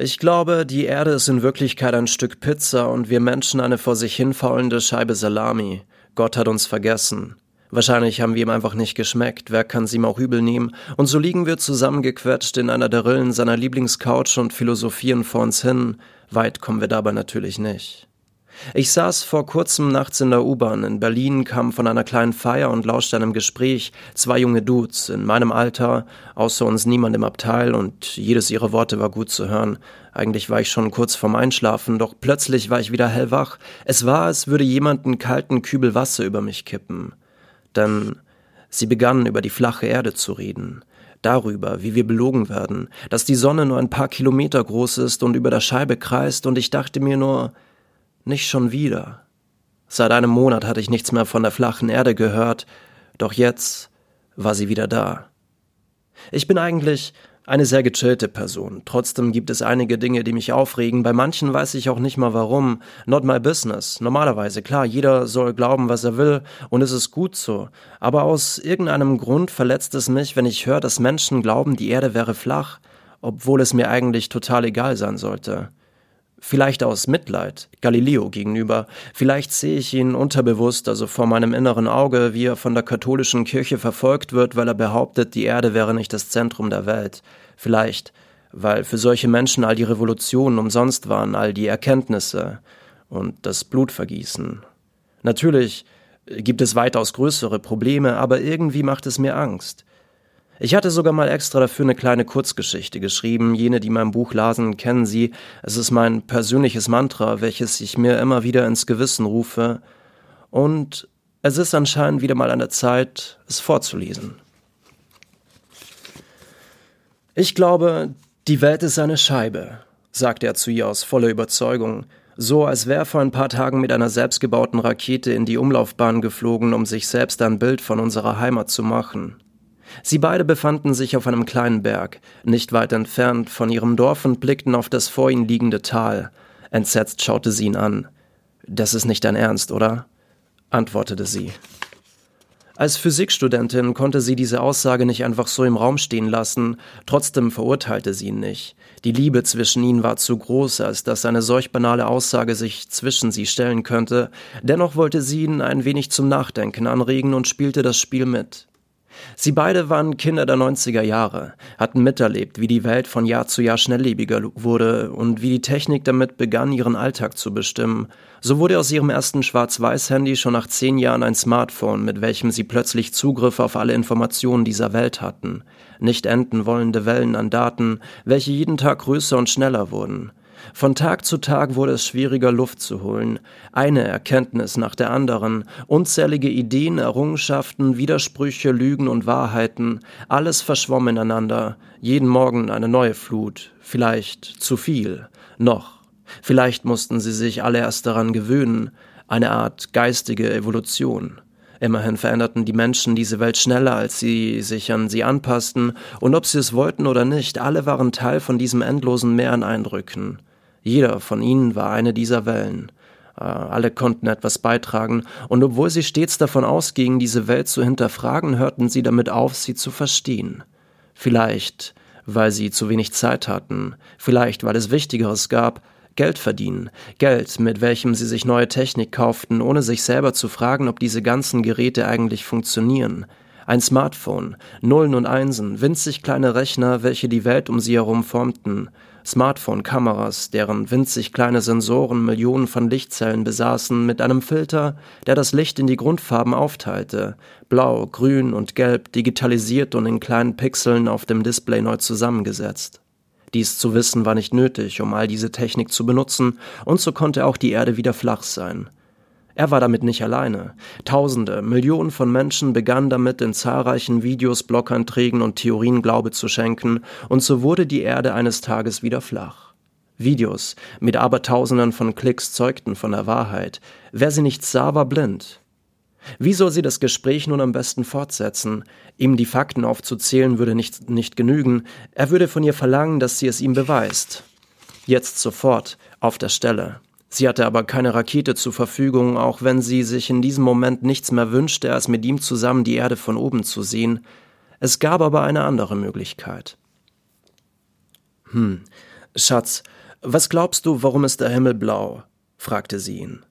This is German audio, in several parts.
Ich glaube, die Erde ist in Wirklichkeit ein Stück Pizza und wir Menschen eine vor sich hinfaulende Scheibe Salami. Gott hat uns vergessen. Wahrscheinlich haben wir ihm einfach nicht geschmeckt, wer kann's ihm auch übel nehmen, und so liegen wir zusammengequetscht in einer der Rillen seiner Lieblingscouch und philosophieren vor uns hin, weit kommen wir dabei natürlich nicht. Ich saß vor kurzem nachts in der U-Bahn in Berlin, kam von einer kleinen Feier und lauschte einem Gespräch. Zwei junge Dudes in meinem Alter, außer uns niemand im Abteil und jedes ihrer Worte war gut zu hören. Eigentlich war ich schon kurz vorm Einschlafen, doch plötzlich war ich wieder hellwach. Es war, als würde jemand einen kalten Kübel Wasser über mich kippen. Denn sie begannen über die flache Erde zu reden darüber, wie wir belogen werden, dass die Sonne nur ein paar Kilometer groß ist und über der Scheibe kreist, und ich dachte mir nur, nicht schon wieder. Seit einem Monat hatte ich nichts mehr von der flachen Erde gehört, doch jetzt war sie wieder da. Ich bin eigentlich eine sehr gechillte Person. Trotzdem gibt es einige Dinge, die mich aufregen. Bei manchen weiß ich auch nicht mal warum. Not my business. Normalerweise, klar, jeder soll glauben, was er will, und es ist gut so. Aber aus irgendeinem Grund verletzt es mich, wenn ich höre, dass Menschen glauben, die Erde wäre flach, obwohl es mir eigentlich total egal sein sollte. Vielleicht aus Mitleid Galileo gegenüber, vielleicht sehe ich ihn unterbewusst, also vor meinem inneren Auge, wie er von der katholischen Kirche verfolgt wird, weil er behauptet, die Erde wäre nicht das Zentrum der Welt. Vielleicht, weil für solche Menschen all die Revolutionen umsonst waren, all die Erkenntnisse und das Blutvergießen. Natürlich gibt es weitaus größere Probleme, aber irgendwie macht es mir Angst. Ich hatte sogar mal extra dafür eine kleine Kurzgeschichte geschrieben. Jene, die mein Buch lasen, kennen sie. Es ist mein persönliches Mantra, welches ich mir immer wieder ins Gewissen rufe. Und es ist anscheinend wieder mal an der Zeit, es vorzulesen. Ich glaube, die Welt ist eine Scheibe, sagte er zu ihr aus voller Überzeugung, so als wäre er vor ein paar Tagen mit einer selbstgebauten Rakete in die Umlaufbahn geflogen, um sich selbst ein Bild von unserer Heimat zu machen. Sie beide befanden sich auf einem kleinen Berg, nicht weit entfernt von ihrem Dorf und blickten auf das vor ihnen liegende Tal. Entsetzt schaute sie ihn an. Das ist nicht dein Ernst, oder? antwortete sie. Als Physikstudentin konnte sie diese Aussage nicht einfach so im Raum stehen lassen, trotzdem verurteilte sie ihn nicht. Die Liebe zwischen ihnen war zu groß, als dass eine solch banale Aussage sich zwischen sie stellen könnte, dennoch wollte sie ihn ein wenig zum Nachdenken anregen und spielte das Spiel mit. Sie beide waren Kinder der 90er Jahre, hatten miterlebt, wie die Welt von Jahr zu Jahr schnelllebiger wurde und wie die Technik damit begann, ihren Alltag zu bestimmen. So wurde aus ihrem ersten Schwarz-Weiß-Handy schon nach zehn Jahren ein Smartphone, mit welchem sie plötzlich Zugriff auf alle Informationen dieser Welt hatten. Nicht enden wollende Wellen an Daten, welche jeden Tag größer und schneller wurden. Von Tag zu Tag wurde es schwieriger, Luft zu holen. Eine Erkenntnis nach der anderen, unzählige Ideen, Errungenschaften, Widersprüche, Lügen und Wahrheiten, alles verschwommen ineinander. Jeden Morgen eine neue Flut. Vielleicht zu viel. Noch. Vielleicht mussten sie sich alle erst daran gewöhnen. Eine Art geistige Evolution. Immerhin veränderten die Menschen diese Welt schneller, als sie sich an sie anpassten, und ob sie es wollten oder nicht, alle waren Teil von diesem endlosen Meer an Eindrücken. Jeder von ihnen war eine dieser Wellen. Äh, alle konnten etwas beitragen, und obwohl sie stets davon ausgingen, diese Welt zu hinterfragen, hörten sie damit auf, sie zu verstehen. Vielleicht, weil sie zu wenig Zeit hatten, vielleicht, weil es Wichtigeres gab, Geld verdienen, Geld, mit welchem sie sich neue Technik kauften, ohne sich selber zu fragen, ob diese ganzen Geräte eigentlich funktionieren. Ein Smartphone, Nullen und Einsen, winzig kleine Rechner, welche die Welt um sie herum formten. Smartphone-Kameras, deren winzig kleine Sensoren Millionen von Lichtzellen besaßen, mit einem Filter, der das Licht in die Grundfarben aufteilte, blau, grün und gelb, digitalisiert und in kleinen Pixeln auf dem Display neu zusammengesetzt. Dies zu wissen war nicht nötig, um all diese Technik zu benutzen, und so konnte auch die Erde wieder flach sein. Er war damit nicht alleine. Tausende, Millionen von Menschen begannen damit in zahlreichen Videos, Bloganträgen und Theorien Glaube zu schenken, und so wurde die Erde eines Tages wieder flach. Videos mit Abertausenden von Klicks zeugten von der Wahrheit. Wer sie nicht sah, war blind. Wie soll sie das Gespräch nun am besten fortsetzen? Ihm die Fakten aufzuzählen würde nicht, nicht genügen. Er würde von ihr verlangen, dass sie es ihm beweist. Jetzt sofort, auf der Stelle. Sie hatte aber keine Rakete zur Verfügung, auch wenn sie sich in diesem Moment nichts mehr wünschte, als mit ihm zusammen die Erde von oben zu sehen. Es gab aber eine andere Möglichkeit. Hm, Schatz, was glaubst du, warum ist der Himmel blau? fragte sie ihn.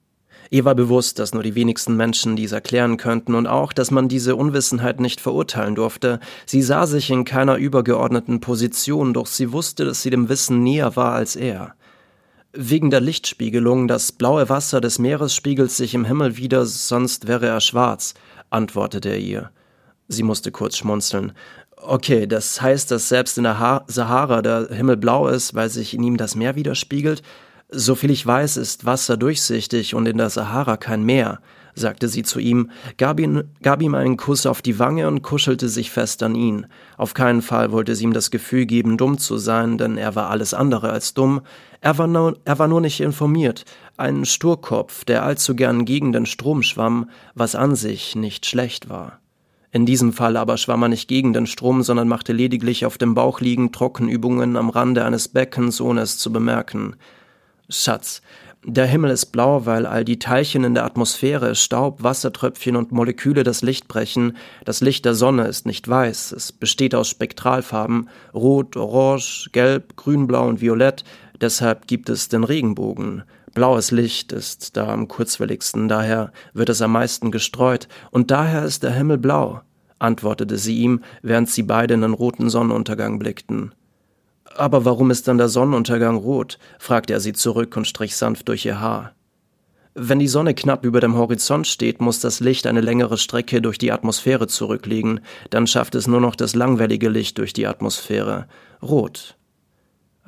Ihr war bewusst, dass nur die wenigsten Menschen dies erklären könnten und auch, dass man diese Unwissenheit nicht verurteilen durfte. Sie sah sich in keiner übergeordneten Position, doch sie wusste, dass sie dem Wissen näher war als er. Wegen der Lichtspiegelung, das blaue Wasser des Meeres spiegelt sich im Himmel wieder, sonst wäre er schwarz, antwortete er ihr. Sie musste kurz schmunzeln. Okay, das heißt, dass selbst in der ha Sahara der Himmel blau ist, weil sich in ihm das Meer widerspiegelt? Soviel ich weiß, ist Wasser durchsichtig und in der Sahara kein Meer, sagte sie zu ihm, gab, ihn, gab ihm einen Kuss auf die Wange und kuschelte sich fest an ihn. Auf keinen Fall wollte sie ihm das Gefühl geben, dumm zu sein, denn er war alles andere als dumm. Er war nur, er war nur nicht informiert, ein Sturkopf, der allzu gern gegen den Strom schwamm, was an sich nicht schlecht war. In diesem Fall aber schwamm er nicht gegen den Strom, sondern machte lediglich auf dem Bauch liegend Trockenübungen am Rande eines Beckens, ohne es zu bemerken. Schatz, der Himmel ist blau, weil all die Teilchen in der Atmosphäre, Staub, Wassertröpfchen und Moleküle das Licht brechen. Das Licht der Sonne ist nicht weiß, es besteht aus Spektralfarben Rot, Orange, Gelb, Grünblau und Violett, deshalb gibt es den Regenbogen. Blaues Licht ist da am kurzwelligsten, daher wird es am meisten gestreut, und daher ist der Himmel blau, antwortete sie ihm, während sie beide in den roten Sonnenuntergang blickten. Aber warum ist dann der Sonnenuntergang rot? fragte er sie zurück und strich sanft durch ihr Haar. Wenn die Sonne knapp über dem Horizont steht, muss das Licht eine längere Strecke durch die Atmosphäre zurücklegen, dann schafft es nur noch das langwellige Licht durch die Atmosphäre. Rot.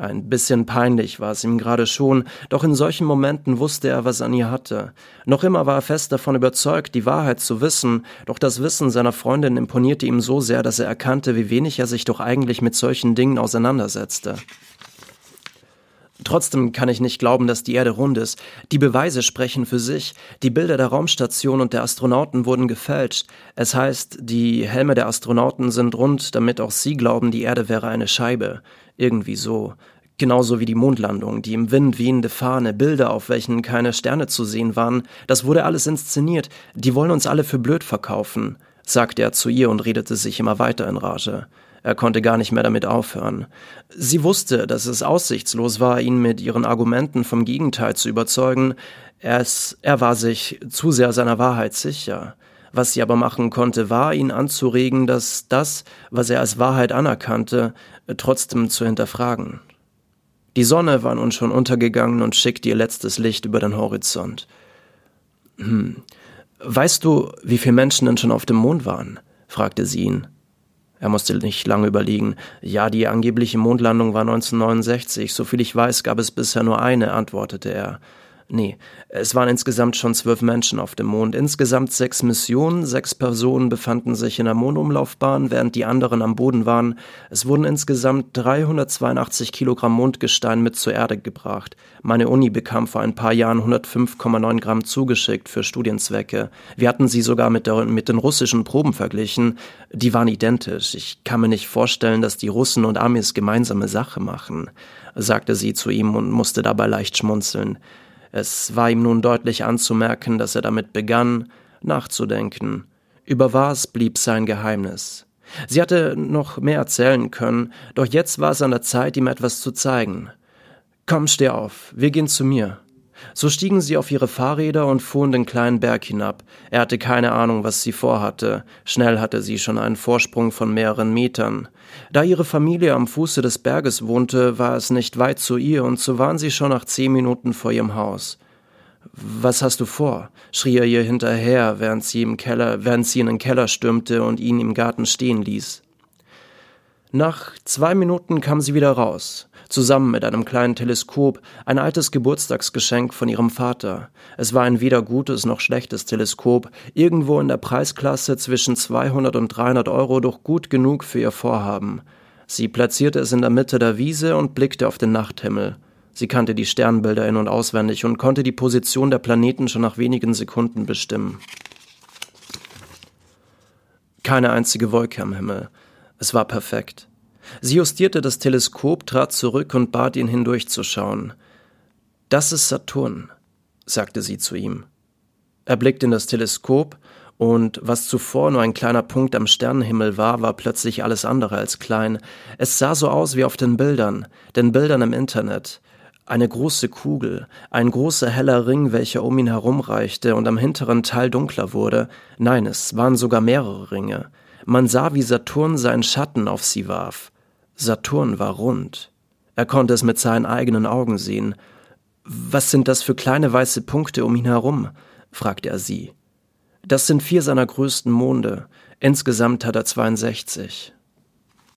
Ein bisschen peinlich war es ihm gerade schon, doch in solchen Momenten wusste er, was an ihr hatte. Noch immer war er fest davon überzeugt, die Wahrheit zu wissen, doch das Wissen seiner Freundin imponierte ihm so sehr, dass er erkannte, wie wenig er sich doch eigentlich mit solchen Dingen auseinandersetzte. Trotzdem kann ich nicht glauben, dass die Erde rund ist. Die Beweise sprechen für sich. Die Bilder der Raumstation und der Astronauten wurden gefälscht. Es heißt, die Helme der Astronauten sind rund, damit auch sie glauben, die Erde wäre eine Scheibe. Irgendwie so. Genauso wie die Mondlandung, die im Wind wehende Fahne, Bilder, auf welchen keine Sterne zu sehen waren. Das wurde alles inszeniert. Die wollen uns alle für blöd verkaufen, sagte er zu ihr und redete sich immer weiter in Rage. Er konnte gar nicht mehr damit aufhören. Sie wusste, dass es aussichtslos war, ihn mit ihren Argumenten vom Gegenteil zu überzeugen. Es, er war sich zu sehr seiner Wahrheit sicher. Was sie aber machen konnte, war, ihn anzuregen, dass das, was er als Wahrheit anerkannte, trotzdem zu hinterfragen. Die Sonne war nun schon untergegangen und schickte ihr letztes Licht über den Horizont. Hm. Weißt du, wie viele Menschen denn schon auf dem Mond waren? fragte sie ihn. Er musste nicht lange überlegen. Ja, die angebliche Mondlandung war 1969. Soviel ich weiß, gab es bisher nur eine, antwortete er. Nee, es waren insgesamt schon zwölf Menschen auf dem Mond. Insgesamt sechs Missionen, sechs Personen befanden sich in der Mondumlaufbahn, während die anderen am Boden waren. Es wurden insgesamt 382 Kilogramm Mondgestein mit zur Erde gebracht. Meine Uni bekam vor ein paar Jahren 105,9 Gramm zugeschickt für Studienzwecke. Wir hatten sie sogar mit, der, mit den russischen Proben verglichen. Die waren identisch. Ich kann mir nicht vorstellen, dass die Russen und Amis gemeinsame Sache machen, sagte sie zu ihm und musste dabei leicht schmunzeln. Es war ihm nun deutlich anzumerken, dass er damit begann, nachzudenken. Über was blieb sein Geheimnis? Sie hatte noch mehr erzählen können, doch jetzt war es an der Zeit, ihm etwas zu zeigen. Komm, steh auf, wir gehen zu mir. So stiegen sie auf ihre Fahrräder und fuhren den kleinen Berg hinab. Er hatte keine Ahnung, was sie vorhatte. Schnell hatte sie schon einen Vorsprung von mehreren Metern. Da ihre Familie am Fuße des Berges wohnte, war es nicht weit zu ihr, und so waren sie schon nach zehn Minuten vor ihrem Haus. Was hast du vor? schrie er ihr hinterher, während sie im Keller, während sie in den Keller stürmte und ihn im Garten stehen ließ. Nach zwei Minuten kam sie wieder raus zusammen mit einem kleinen Teleskop, ein altes Geburtstagsgeschenk von ihrem Vater. Es war ein weder gutes noch schlechtes Teleskop, irgendwo in der Preisklasse zwischen 200 und 300 Euro, doch gut genug für ihr Vorhaben. Sie platzierte es in der Mitte der Wiese und blickte auf den Nachthimmel. Sie kannte die Sternbilder in und auswendig und konnte die Position der Planeten schon nach wenigen Sekunden bestimmen. Keine einzige Wolke am Himmel. Es war perfekt. Sie justierte das Teleskop, trat zurück und bat ihn hindurchzuschauen. Das ist Saturn, sagte sie zu ihm. Er blickte in das Teleskop Und was zuvor nur ein kleiner Punkt am Sternenhimmel war, war plötzlich alles andere als klein. Es sah so aus wie auf den Bildern, den Bildern im Internet. Eine große Kugel, ein großer heller Ring, welcher um ihn herumreichte und am hinteren Teil dunkler wurde. Nein, es waren sogar mehrere Ringe. Man sah, wie Saturn seinen Schatten auf sie warf. Saturn war rund. Er konnte es mit seinen eigenen Augen sehen. Was sind das für kleine weiße Punkte um ihn herum? fragte er sie. Das sind vier seiner größten Monde. Insgesamt hat er 62.